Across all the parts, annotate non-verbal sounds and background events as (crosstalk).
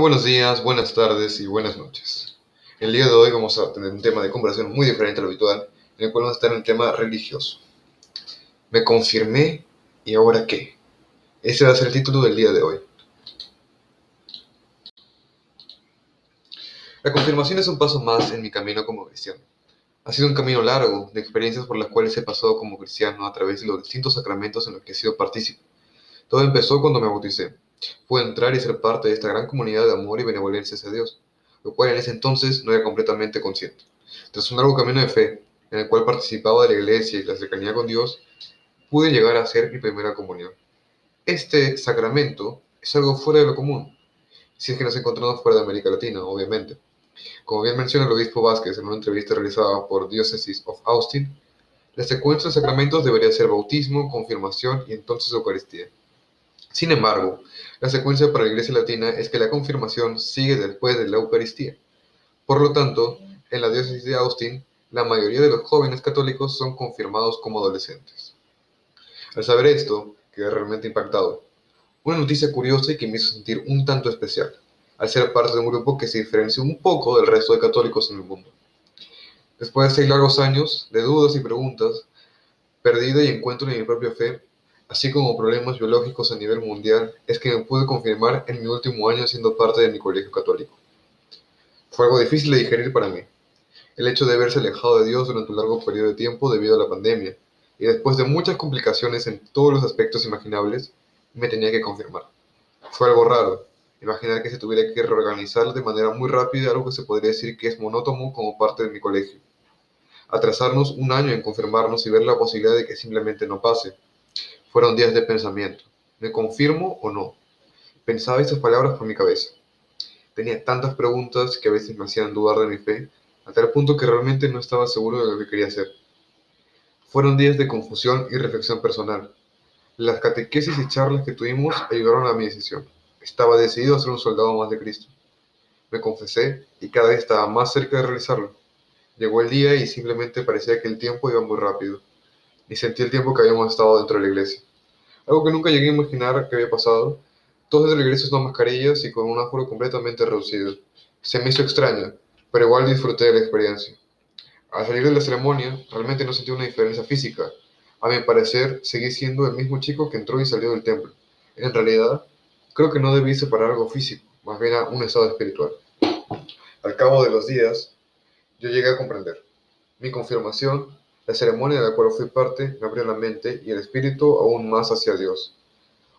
buenos días, buenas tardes y buenas noches. El día de hoy vamos a tener un tema de conversación muy diferente a lo habitual, en el cual vamos a estar en el tema religioso. Me confirmé y ahora qué. Ese va a ser el título del día de hoy. La confirmación es un paso más en mi camino como cristiano. Ha sido un camino largo de experiencias por las cuales he pasado como cristiano a través de los distintos sacramentos en los que he sido partícipe. Todo empezó cuando me bauticé Pude entrar y ser parte de esta gran comunidad de amor y benevolencia hacia Dios, lo cual en ese entonces no era completamente consciente. Tras un largo camino de fe, en el cual participaba de la iglesia y la cercanía con Dios, pude llegar a ser mi primera comunión. Este sacramento es algo fuera de lo común, si es que nos encontramos fuera de América Latina, obviamente. Como bien menciona el obispo Vázquez en una entrevista realizada por Diocese of Austin, la secuencia de sacramentos debería ser bautismo, confirmación y entonces Eucaristía. Sin embargo, la secuencia para la Iglesia Latina es que la confirmación sigue después de la Eucaristía. Por lo tanto, en la diócesis de Austin, la mayoría de los jóvenes católicos son confirmados como adolescentes. Al saber esto, quedé realmente impactado. Una noticia curiosa y que me hizo sentir un tanto especial, al ser parte de un grupo que se diferencia un poco del resto de católicos en el mundo. Después de seis largos años de dudas y preguntas, perdida y encuentro en mi propia fe, así como problemas biológicos a nivel mundial, es que me pude confirmar en mi último año siendo parte de mi colegio católico. Fue algo difícil de digerir para mí, el hecho de haberse alejado de Dios durante un largo periodo de tiempo debido a la pandemia, y después de muchas complicaciones en todos los aspectos imaginables, me tenía que confirmar. Fue algo raro, imaginar que se tuviera que reorganizar de manera muy rápida algo que se podría decir que es monótono como parte de mi colegio. Atrasarnos un año en confirmarnos y ver la posibilidad de que simplemente no pase fueron días de pensamiento. ¿Me confirmo o no? Pensaba esas palabras por mi cabeza. Tenía tantas preguntas que a veces me hacían dudar de mi fe, a tal punto que realmente no estaba seguro de lo que quería hacer. Fueron días de confusión y reflexión personal. Las catequesis y charlas que tuvimos ayudaron a mi decisión. Estaba decidido a ser un soldado más de Cristo. Me confesé y cada vez estaba más cerca de realizarlo. Llegó el día y simplemente parecía que el tiempo iba muy rápido y sentí el tiempo que habíamos estado dentro de la iglesia. Algo que nunca llegué a imaginar que había pasado. Todos dentro de la iglesia son mascarillas y con un aforo completamente reducido. Se me hizo extraño, pero igual disfruté de la experiencia. Al salir de la ceremonia, realmente no sentí una diferencia física. A mi parecer, seguí siendo el mismo chico que entró y salió del templo. En realidad, creo que no debí separar algo físico, más bien un estado espiritual. Al cabo de los días, yo llegué a comprender. Mi confirmación la ceremonia de la cual fui parte me abrió la mente y el espíritu aún más hacia Dios.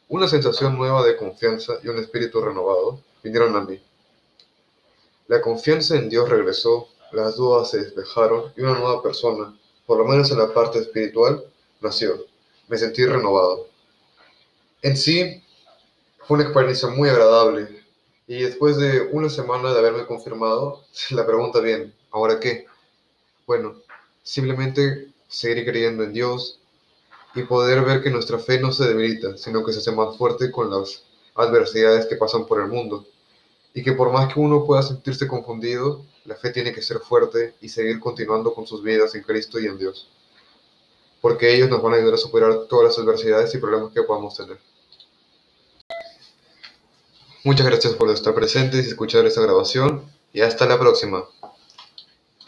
Una sensación nueva de confianza y un espíritu renovado vinieron a mí. La confianza en Dios regresó, las dudas se despejaron y una nueva persona, por lo menos en la parte espiritual, nació. Me sentí renovado. En sí, fue una experiencia muy agradable y después de una semana de haberme confirmado, (laughs) la pregunta bien, ¿ahora qué? Bueno, Simplemente seguir creyendo en Dios y poder ver que nuestra fe no se debilita, sino que se hace más fuerte con las adversidades que pasan por el mundo. Y que por más que uno pueda sentirse confundido, la fe tiene que ser fuerte y seguir continuando con sus vidas en Cristo y en Dios. Porque ellos nos van a ayudar a superar todas las adversidades y problemas que podamos tener. Muchas gracias por estar presentes y escuchar esta grabación y hasta la próxima.